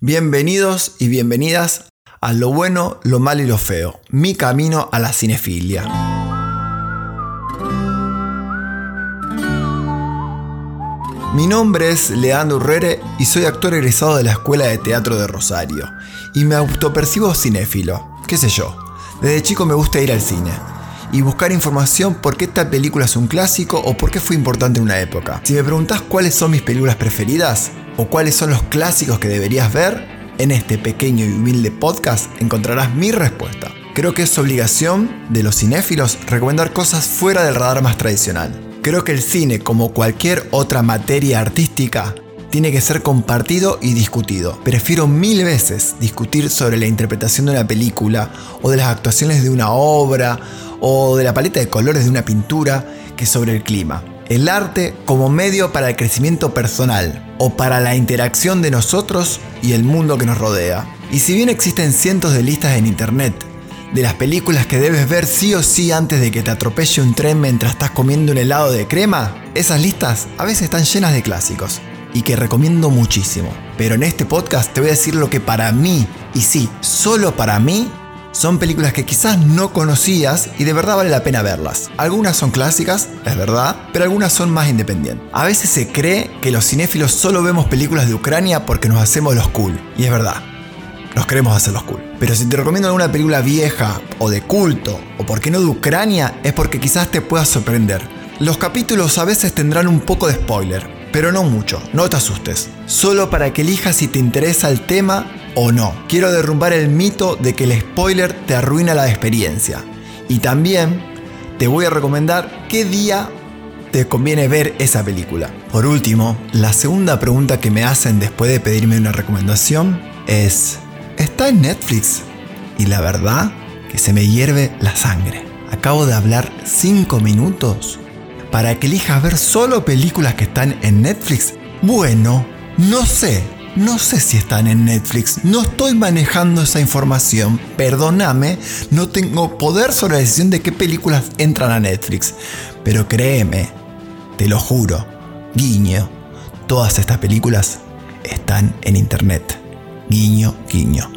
Bienvenidos y bienvenidas a Lo bueno, lo malo y lo feo, mi camino a la cinefilia. Mi nombre es Leandro Urrere y soy actor egresado de la Escuela de Teatro de Rosario. Y me autopercibo cinéfilo, qué sé yo. Desde chico me gusta ir al cine y buscar información por qué esta película es un clásico o por qué fue importante en una época. Si me preguntas cuáles son mis películas preferidas o cuáles son los clásicos que deberías ver, en este pequeño y humilde podcast encontrarás mi respuesta. Creo que es obligación de los cinéfilos recomendar cosas fuera del radar más tradicional. Creo que el cine, como cualquier otra materia artística, tiene que ser compartido y discutido. Prefiero mil veces discutir sobre la interpretación de una película o de las actuaciones de una obra o de la paleta de colores de una pintura que sobre el clima. El arte como medio para el crecimiento personal o para la interacción de nosotros y el mundo que nos rodea. Y si bien existen cientos de listas en internet de las películas que debes ver sí o sí antes de que te atropelle un tren mientras estás comiendo un helado de crema, esas listas a veces están llenas de clásicos y que recomiendo muchísimo. Pero en este podcast te voy a decir lo que para mí, y sí, solo para mí, son películas que quizás no conocías y de verdad vale la pena verlas. Algunas son clásicas, es verdad, pero algunas son más independientes. A veces se cree que los cinéfilos solo vemos películas de Ucrania porque nos hacemos los cool, y es verdad. Nos queremos hacer los cool. Pero si te recomiendo alguna película vieja o de culto, o porque no de Ucrania, es porque quizás te pueda sorprender. Los capítulos a veces tendrán un poco de spoiler, pero no mucho, no te asustes. Solo para que elijas si te interesa el tema o no. Quiero derrumbar el mito de que el spoiler te arruina la experiencia. Y también te voy a recomendar qué día te conviene ver esa película. Por último, la segunda pregunta que me hacen después de pedirme una recomendación es, ¿está en Netflix? Y la verdad que se me hierve la sangre. Acabo de hablar 5 minutos para que elijas ver solo películas que están en Netflix? Bueno, no sé. No sé si están en Netflix, no estoy manejando esa información, perdóname, no tengo poder sobre la decisión de qué películas entran a Netflix. Pero créeme, te lo juro, guiño, todas estas películas están en internet. Guiño, guiño.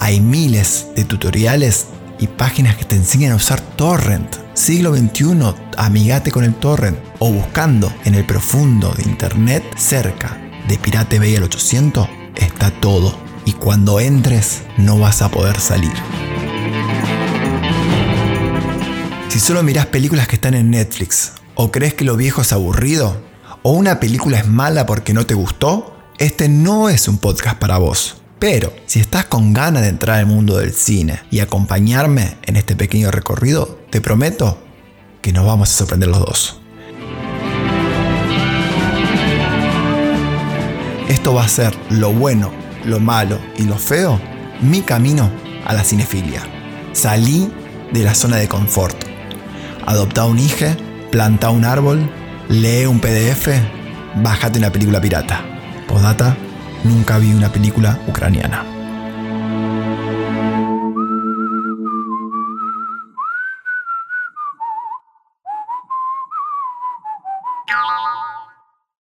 Hay miles de tutoriales y páginas que te enseñan a usar torrent siglo XXI, amigate con el torrent o buscando en el profundo de internet cerca de Pirate Bay al 800 está todo y cuando entres no vas a poder salir. Si solo mirás películas que están en Netflix o crees que lo viejo es aburrido o una película es mala porque no te gustó, este no es un podcast para vos. Pero si estás con ganas de entrar al mundo del cine y acompañarme en este pequeño recorrido, te prometo que nos vamos a sorprender los dos. Esto va a ser lo bueno, lo malo y lo feo, mi camino a la cinefilia. Salí de la zona de confort. Adopta un hijo, planta un árbol, lee un PDF, bájate una película pirata. Podata nunca vi una película ucraniana.